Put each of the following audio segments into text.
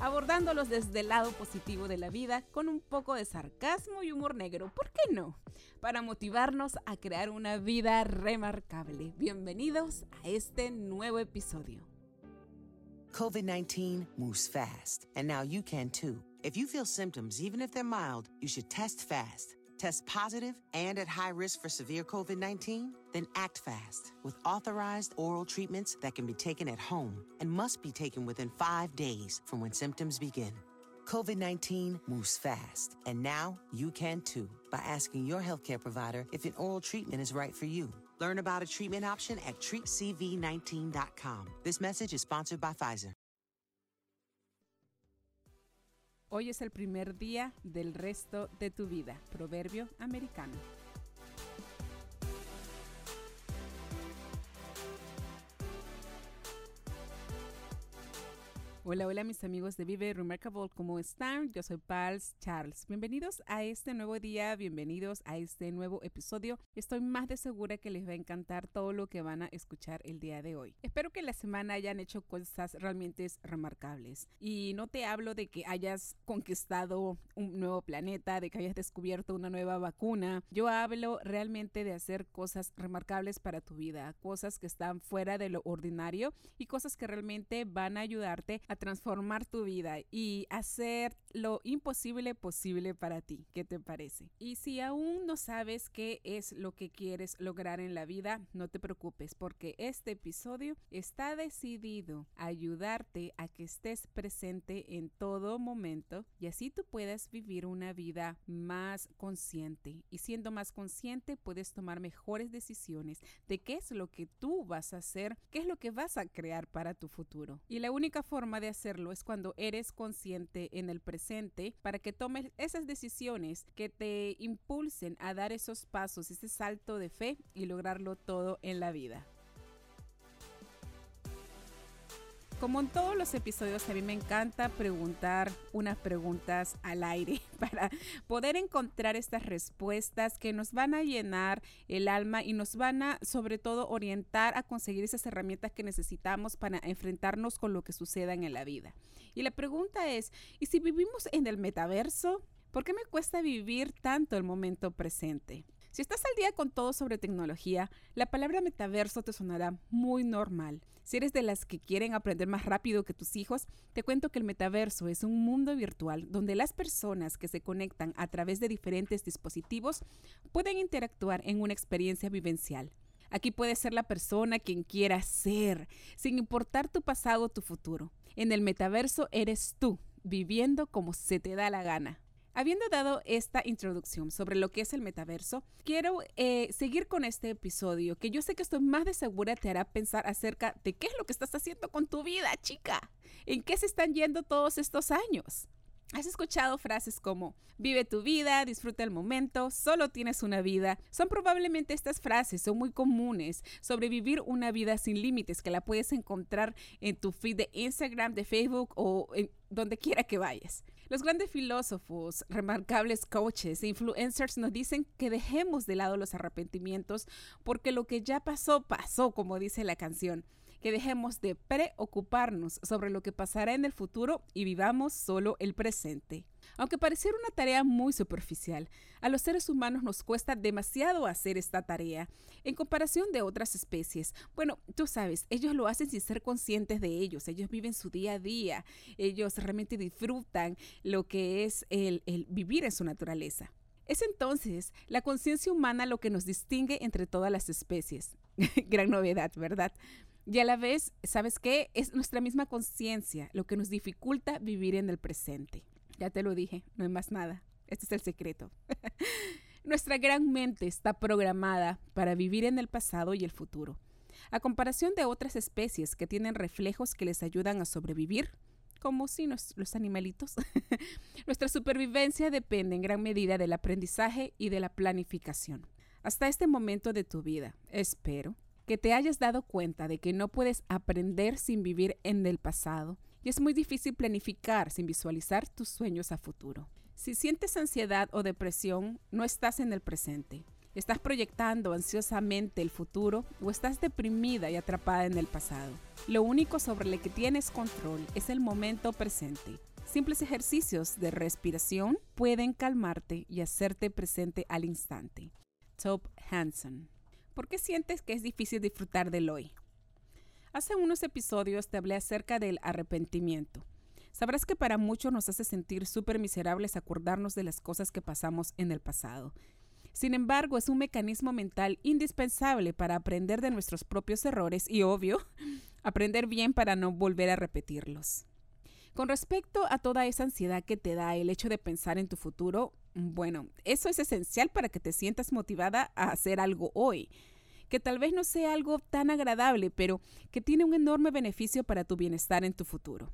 abordándolos desde el lado positivo de la vida con un poco de sarcasmo y humor negro, ¿por qué no? Para motivarnos a crear una vida remarcable. Bienvenidos a este nuevo episodio. COVID 19 moves fast, and now you can too. If you feel symptoms, even if they're mild, you should test fast. Test positive and at high risk for severe COVID 19? Then act fast with authorized oral treatments that can be taken at home and must be taken within five days from when symptoms begin. COVID 19 moves fast, and now you can too by asking your healthcare provider if an oral treatment is right for you. Learn about a treatment option at treatcv19.com. This message is sponsored by Pfizer. Hoy es el primer día del resto de tu vida. Proverbio americano. Hola, hola mis amigos de Vive Remarkable, ¿cómo están? Yo soy Pals Charles. Bienvenidos a este nuevo día, bienvenidos a este nuevo episodio. Estoy más de segura que les va a encantar todo lo que van a escuchar el día de hoy. Espero que la semana hayan hecho cosas realmente remarcables. Y no te hablo de que hayas conquistado un nuevo planeta, de que hayas descubierto una nueva vacuna. Yo hablo realmente de hacer cosas remarcables para tu vida, cosas que están fuera de lo ordinario y cosas que realmente van a ayudarte a transformar tu vida y hacer lo imposible posible para ti. ¿Qué te parece? Y si aún no sabes qué es lo que quieres lograr en la vida, no te preocupes porque este episodio está decidido a ayudarte a que estés presente en todo momento y así tú puedas vivir una vida más consciente. Y siendo más consciente puedes tomar mejores decisiones de qué es lo que tú vas a hacer, qué es lo que vas a crear para tu futuro. Y la única forma de hacerlo es cuando eres consciente en el presente para que tomes esas decisiones que te impulsen a dar esos pasos, ese salto de fe y lograrlo todo en la vida. Como en todos los episodios, a mí me encanta preguntar unas preguntas al aire para poder encontrar estas respuestas que nos van a llenar el alma y nos van a, sobre todo, orientar a conseguir esas herramientas que necesitamos para enfrentarnos con lo que suceda en la vida. Y la pregunta es, ¿y si vivimos en el metaverso? ¿Por qué me cuesta vivir tanto el momento presente? Si estás al día con todo sobre tecnología, la palabra metaverso te sonará muy normal. Si eres de las que quieren aprender más rápido que tus hijos, te cuento que el metaverso es un mundo virtual donde las personas que se conectan a través de diferentes dispositivos pueden interactuar en una experiencia vivencial. Aquí puedes ser la persona quien quieras ser, sin importar tu pasado o tu futuro. En el metaverso eres tú, viviendo como se te da la gana. Habiendo dado esta introducción sobre lo que es el metaverso, quiero eh, seguir con este episodio que yo sé que estoy más de segura te hará pensar acerca de qué es lo que estás haciendo con tu vida, chica. ¿En qué se están yendo todos estos años? ¿Has escuchado frases como vive tu vida, disfruta el momento, solo tienes una vida? Son probablemente estas frases, son muy comunes sobre vivir una vida sin límites que la puedes encontrar en tu feed de Instagram, de Facebook o en donde quiera que vayas. Los grandes filósofos, remarcables coaches e influencers nos dicen que dejemos de lado los arrepentimientos porque lo que ya pasó, pasó, como dice la canción. Que dejemos de preocuparnos sobre lo que pasará en el futuro y vivamos solo el presente. Aunque pareciera una tarea muy superficial, a los seres humanos nos cuesta demasiado hacer esta tarea en comparación de otras especies. Bueno, tú sabes, ellos lo hacen sin ser conscientes de ellos, ellos viven su día a día, ellos realmente disfrutan lo que es el, el vivir en su naturaleza. Es entonces la conciencia humana lo que nos distingue entre todas las especies. Gran novedad, ¿verdad? Y a la vez, ¿sabes qué? Es nuestra misma conciencia lo que nos dificulta vivir en el presente. Ya te lo dije, no hay más nada. Este es el secreto. Nuestra gran mente está programada para vivir en el pasado y el futuro. A comparación de otras especies que tienen reflejos que les ayudan a sobrevivir, como si los animalitos, nuestra supervivencia depende en gran medida del aprendizaje y de la planificación. Hasta este momento de tu vida, espero que te hayas dado cuenta de que no puedes aprender sin vivir en el pasado y es muy difícil planificar sin visualizar tus sueños a futuro. Si sientes ansiedad o depresión, no estás en el presente. Estás proyectando ansiosamente el futuro o estás deprimida y atrapada en el pasado. Lo único sobre lo que tienes control es el momento presente. Simples ejercicios de respiración pueden calmarte y hacerte presente al instante. Top Hanson. ¿Por qué sientes que es difícil disfrutar del hoy? Hace unos episodios te hablé acerca del arrepentimiento. Sabrás que para muchos nos hace sentir súper miserables acordarnos de las cosas que pasamos en el pasado. Sin embargo, es un mecanismo mental indispensable para aprender de nuestros propios errores y, obvio, aprender bien para no volver a repetirlos. Con respecto a toda esa ansiedad que te da el hecho de pensar en tu futuro, bueno, eso es esencial para que te sientas motivada a hacer algo hoy, que tal vez no sea algo tan agradable, pero que tiene un enorme beneficio para tu bienestar en tu futuro.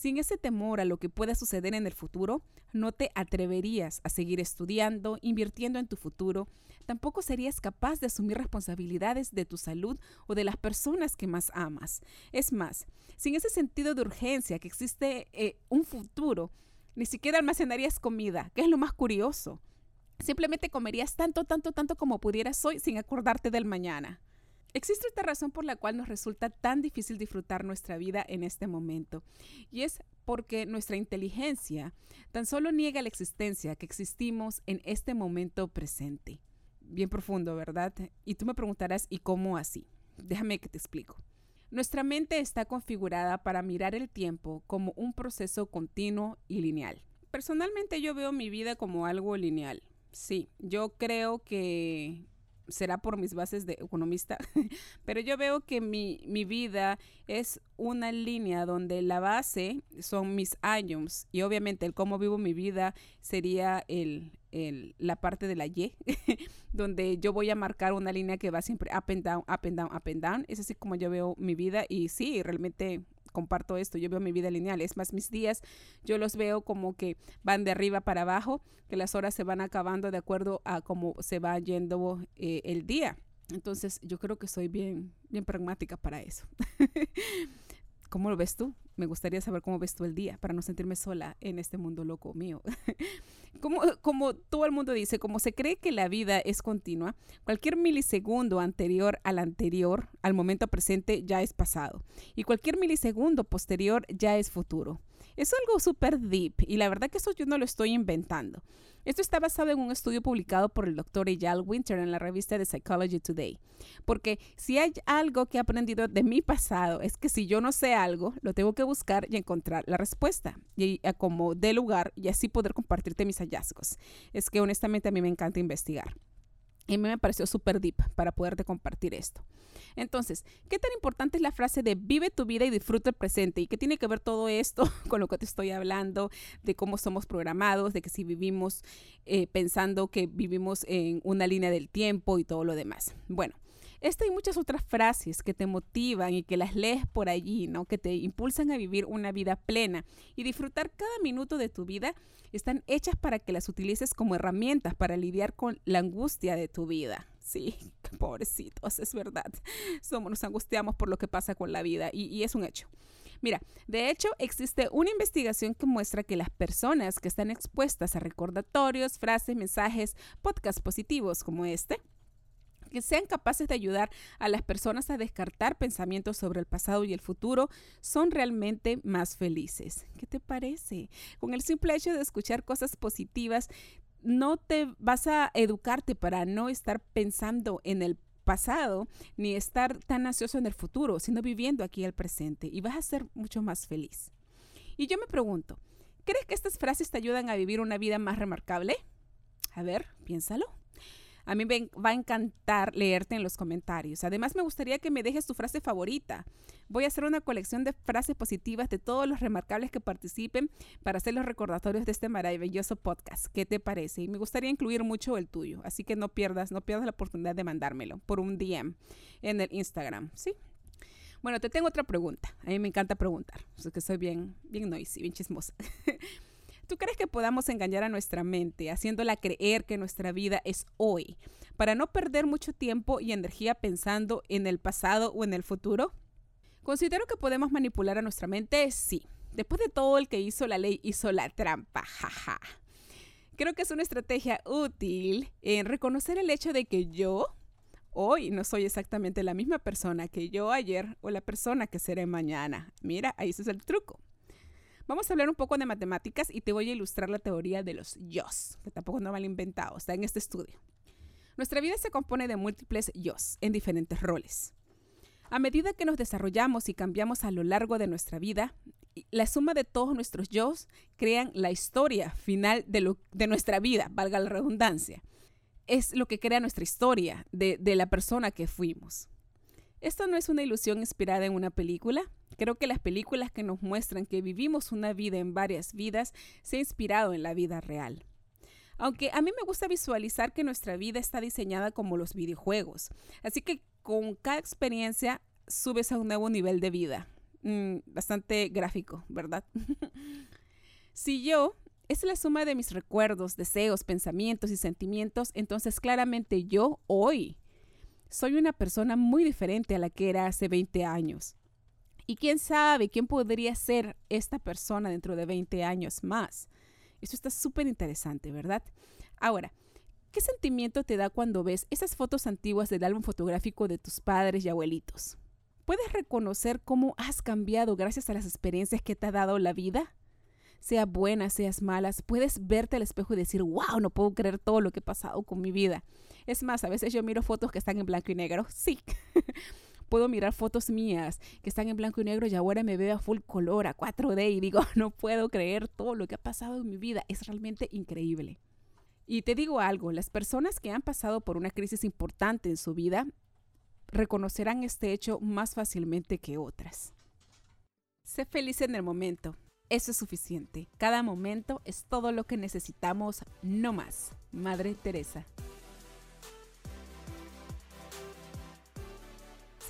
Sin ese temor a lo que pueda suceder en el futuro, no te atreverías a seguir estudiando, invirtiendo en tu futuro, tampoco serías capaz de asumir responsabilidades de tu salud o de las personas que más amas. Es más, sin ese sentido de urgencia que existe eh, un futuro, ni siquiera almacenarías comida, que es lo más curioso. Simplemente comerías tanto, tanto, tanto como pudieras hoy sin acordarte del mañana. Existe esta razón por la cual nos resulta tan difícil disfrutar nuestra vida en este momento, y es porque nuestra inteligencia tan solo niega la existencia que existimos en este momento presente. Bien profundo, ¿verdad? Y tú me preguntarás, ¿y cómo así? Déjame que te explico. Nuestra mente está configurada para mirar el tiempo como un proceso continuo y lineal. Personalmente yo veo mi vida como algo lineal. Sí, yo creo que será por mis bases de economista, pero yo veo que mi, mi, vida es una línea donde la base son mis años y obviamente el cómo vivo mi vida sería el, el, la parte de la Y, donde yo voy a marcar una línea que va siempre up and down, up and down, up and down. Es así como yo veo mi vida y sí, realmente comparto esto, yo veo mi vida lineal, es más, mis días yo los veo como que van de arriba para abajo, que las horas se van acabando de acuerdo a cómo se va yendo eh, el día. Entonces yo creo que soy bien, bien pragmática para eso. ¿Cómo lo ves tú? Me gustaría saber cómo ves tú el día para no sentirme sola en este mundo loco mío. como, como todo el mundo dice, como se cree que la vida es continua, cualquier milisegundo anterior al anterior, al momento presente, ya es pasado. Y cualquier milisegundo posterior ya es futuro. Es algo súper deep y la verdad que eso yo no lo estoy inventando. Esto está basado en un estudio publicado por el doctor Eyal Winter en la revista The Psychology Today. Porque si hay algo que he aprendido de mi pasado es que si yo no sé algo, lo tengo que buscar y encontrar la respuesta y como de lugar y así poder compartirte mis hallazgos. Es que honestamente a mí me encanta investigar. A mí me pareció súper deep para poderte compartir esto. Entonces, ¿qué tan importante es la frase de vive tu vida y disfruta el presente? ¿Y qué tiene que ver todo esto con lo que te estoy hablando? De cómo somos programados, de que si vivimos eh, pensando que vivimos en una línea del tiempo y todo lo demás. Bueno. Esta y muchas otras frases que te motivan y que las lees por allí, ¿no? Que te impulsan a vivir una vida plena y disfrutar cada minuto de tu vida, están hechas para que las utilices como herramientas para lidiar con la angustia de tu vida. Sí, pobrecitos, es verdad. Somos, nos angustiamos por lo que pasa con la vida y, y es un hecho. Mira, de hecho existe una investigación que muestra que las personas que están expuestas a recordatorios, frases, mensajes, podcasts positivos como este, que sean capaces de ayudar a las personas a descartar pensamientos sobre el pasado y el futuro, son realmente más felices. ¿Qué te parece? Con el simple hecho de escuchar cosas positivas, no te vas a educarte para no estar pensando en el pasado ni estar tan ansioso en el futuro, sino viviendo aquí el presente y vas a ser mucho más feliz. Y yo me pregunto, ¿crees que estas frases te ayudan a vivir una vida más remarcable? A ver, piénsalo. A mí me va a encantar leerte en los comentarios. Además, me gustaría que me dejes tu frase favorita. Voy a hacer una colección de frases positivas de todos los remarcables que participen para hacer los recordatorios de este maravilloso podcast. ¿Qué te parece? Y me gustaría incluir mucho el tuyo, así que no pierdas, no pierdas la oportunidad de mandármelo por un DM en el Instagram, ¿sí? Bueno, te tengo otra pregunta. A mí me encanta preguntar, que soy bien, bien noisy, bien chismosa. ¿Tú crees que podamos engañar a nuestra mente haciéndola creer que nuestra vida es hoy para no perder mucho tiempo y energía pensando en el pasado o en el futuro? Considero que podemos manipular a nuestra mente, sí. Después de todo, el que hizo la ley hizo la trampa, jaja. Creo que es una estrategia útil en reconocer el hecho de que yo hoy no soy exactamente la misma persona que yo ayer o la persona que seré mañana. Mira, ahí ese es el truco. Vamos a hablar un poco de matemáticas y te voy a ilustrar la teoría de los yos, que tampoco no mal inventado, está en este estudio. Nuestra vida se compone de múltiples yos en diferentes roles. A medida que nos desarrollamos y cambiamos a lo largo de nuestra vida, la suma de todos nuestros yos crean la historia final de, nuestra vida, valga la redundancia es lo que crea nuestra historia de la persona que fuimos. Esto no es una ilusión inspirada en una película. Creo que las películas que nos muestran que vivimos una vida en varias vidas se ha inspirado en la vida real. Aunque a mí me gusta visualizar que nuestra vida está diseñada como los videojuegos. Así que con cada experiencia subes a un nuevo nivel de vida. Mm, bastante gráfico, ¿verdad? si yo es la suma de mis recuerdos, deseos, pensamientos y sentimientos, entonces claramente yo hoy soy una persona muy diferente a la que era hace 20 años. Y quién sabe quién podría ser esta persona dentro de 20 años más. Eso está súper interesante, ¿verdad? Ahora, ¿qué sentimiento te da cuando ves esas fotos antiguas del álbum fotográfico de tus padres y abuelitos? ¿Puedes reconocer cómo has cambiado gracias a las experiencias que te ha dado la vida? sea buenas, seas malas, puedes verte al espejo y decir, wow, no puedo creer todo lo que he pasado con mi vida. Es más, a veces yo miro fotos que están en blanco y negro. Sí. puedo mirar fotos mías que están en blanco y negro y ahora me veo a full color, a 4D y digo, no puedo creer todo lo que ha pasado en mi vida. Es realmente increíble. Y te digo algo, las personas que han pasado por una crisis importante en su vida reconocerán este hecho más fácilmente que otras. Sé feliz en el momento. Eso es suficiente. Cada momento es todo lo que necesitamos, no más. Madre Teresa.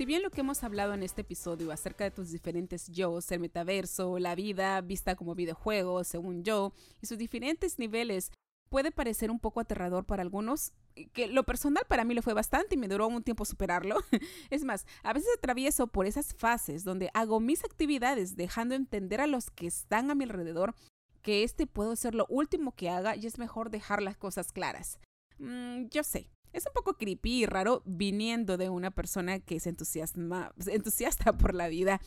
Si bien lo que hemos hablado en este episodio acerca de tus diferentes yo, el metaverso, la vida vista como videojuego, según yo, y sus diferentes niveles puede parecer un poco aterrador para algunos, que lo personal para mí lo fue bastante y me duró un tiempo superarlo. es más, a veces atravieso por esas fases donde hago mis actividades dejando entender a los que están a mi alrededor que este puede ser lo último que haga y es mejor dejar las cosas claras. Mm, yo sé, es un poco creepy y raro viniendo de una persona que es entusiasta por la vida,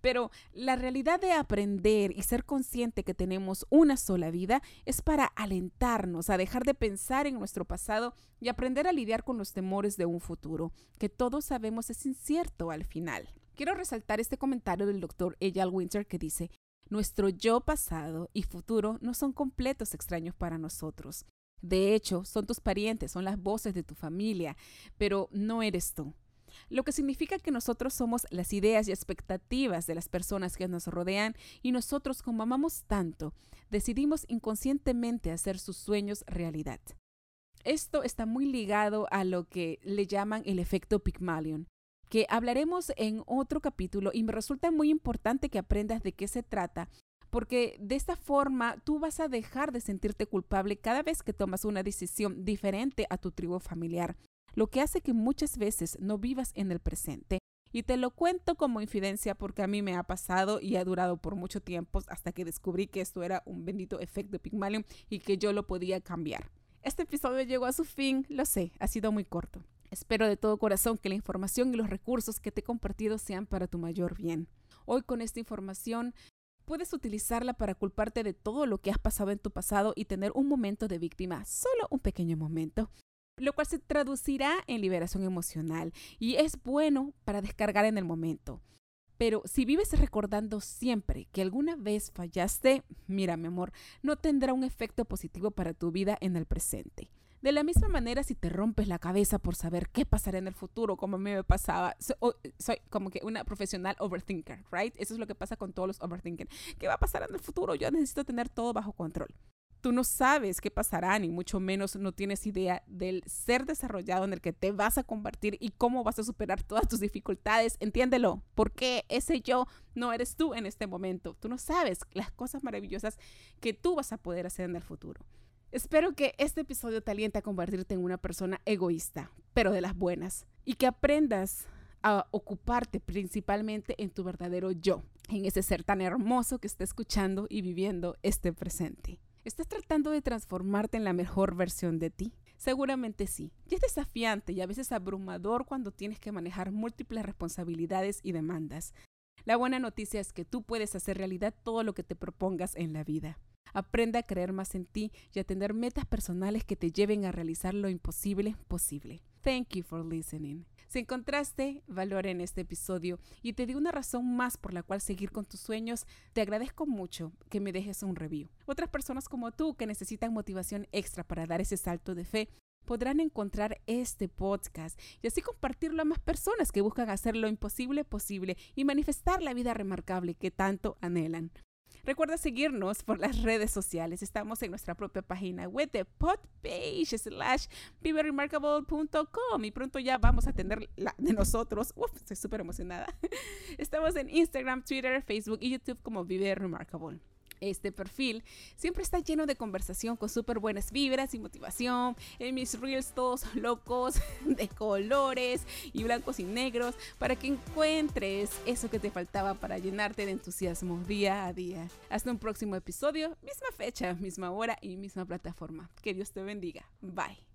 pero la realidad de aprender y ser consciente que tenemos una sola vida es para alentarnos a dejar de pensar en nuestro pasado y aprender a lidiar con los temores de un futuro, que todos sabemos es incierto al final. Quiero resaltar este comentario del doctor Eyal Winter que dice, nuestro yo pasado y futuro no son completos extraños para nosotros. De hecho, son tus parientes, son las voces de tu familia, pero no eres tú. Lo que significa que nosotros somos las ideas y expectativas de las personas que nos rodean y nosotros, como amamos tanto, decidimos inconscientemente hacer sus sueños realidad. Esto está muy ligado a lo que le llaman el efecto Pygmalion, que hablaremos en otro capítulo y me resulta muy importante que aprendas de qué se trata porque de esta forma tú vas a dejar de sentirte culpable cada vez que tomas una decisión diferente a tu tribu familiar, lo que hace que muchas veces no vivas en el presente. Y te lo cuento como infidencia porque a mí me ha pasado y ha durado por mucho tiempo hasta que descubrí que esto era un bendito efecto Pygmalion y que yo lo podía cambiar. Este episodio llegó a su fin, lo sé, ha sido muy corto. Espero de todo corazón que la información y los recursos que te he compartido sean para tu mayor bien. Hoy con esta información puedes utilizarla para culparte de todo lo que has pasado en tu pasado y tener un momento de víctima, solo un pequeño momento, lo cual se traducirá en liberación emocional y es bueno para descargar en el momento. Pero si vives recordando siempre que alguna vez fallaste, mira mi amor, no tendrá un efecto positivo para tu vida en el presente. De la misma manera, si te rompes la cabeza por saber qué pasará en el futuro, como a mí me pasaba, soy, como que una profesional overthinker, right? Eso es lo que pasa con todos los overthinkers. ¿Qué va a pasar en el futuro? Yo necesito tener todo bajo control. Tú no sabes qué pasará, ni mucho menos no tienes idea del ser desarrollado en el que te vas a convertir y cómo vas a superar todas tus dificultades. Entiéndelo, porque ese yo no eres tú en este momento. Tú no sabes las cosas maravillosas que tú vas a poder hacer en el futuro. Espero que este episodio te aliente a convertirte en una persona egoísta, pero de las buenas, y que aprendas a ocuparte principalmente en tu verdadero yo, en ese ser tan hermoso que está escuchando y viviendo este presente. ¿Estás tratando de transformarte en la mejor versión de ti? Seguramente sí. Y es desafiante y a veces abrumador cuando tienes que manejar múltiples responsabilidades y demandas. La buena noticia es que tú puedes hacer realidad todo lo que te propongas en la vida. Aprende a creer más en ti y a tener metas personales que te lleven a realizar lo imposible posible. Thank you for listening. Si encontraste valor en este episodio y te di una razón más por la cual seguir con tus sueños, te agradezco mucho que me dejes un review. Otras personas como tú que necesitan motivación extra para dar ese salto de fe podrán encontrar este podcast y así compartirlo a más personas que buscan hacer lo imposible posible y manifestar la vida remarcable que tanto anhelan. Recuerda seguirnos por las redes sociales. Estamos en nuestra propia página web de podpage slash viveremarkable.com y pronto ya vamos a tener la de nosotros. Uf, estoy súper emocionada. Estamos en Instagram, Twitter, Facebook y YouTube como Vive Remarkable este perfil siempre está lleno de conversación con súper buenas vibras y motivación. En mis reels todos locos de colores y blancos y negros para que encuentres eso que te faltaba para llenarte de entusiasmo día a día. Hasta un próximo episodio, misma fecha, misma hora y misma plataforma. Que Dios te bendiga. Bye.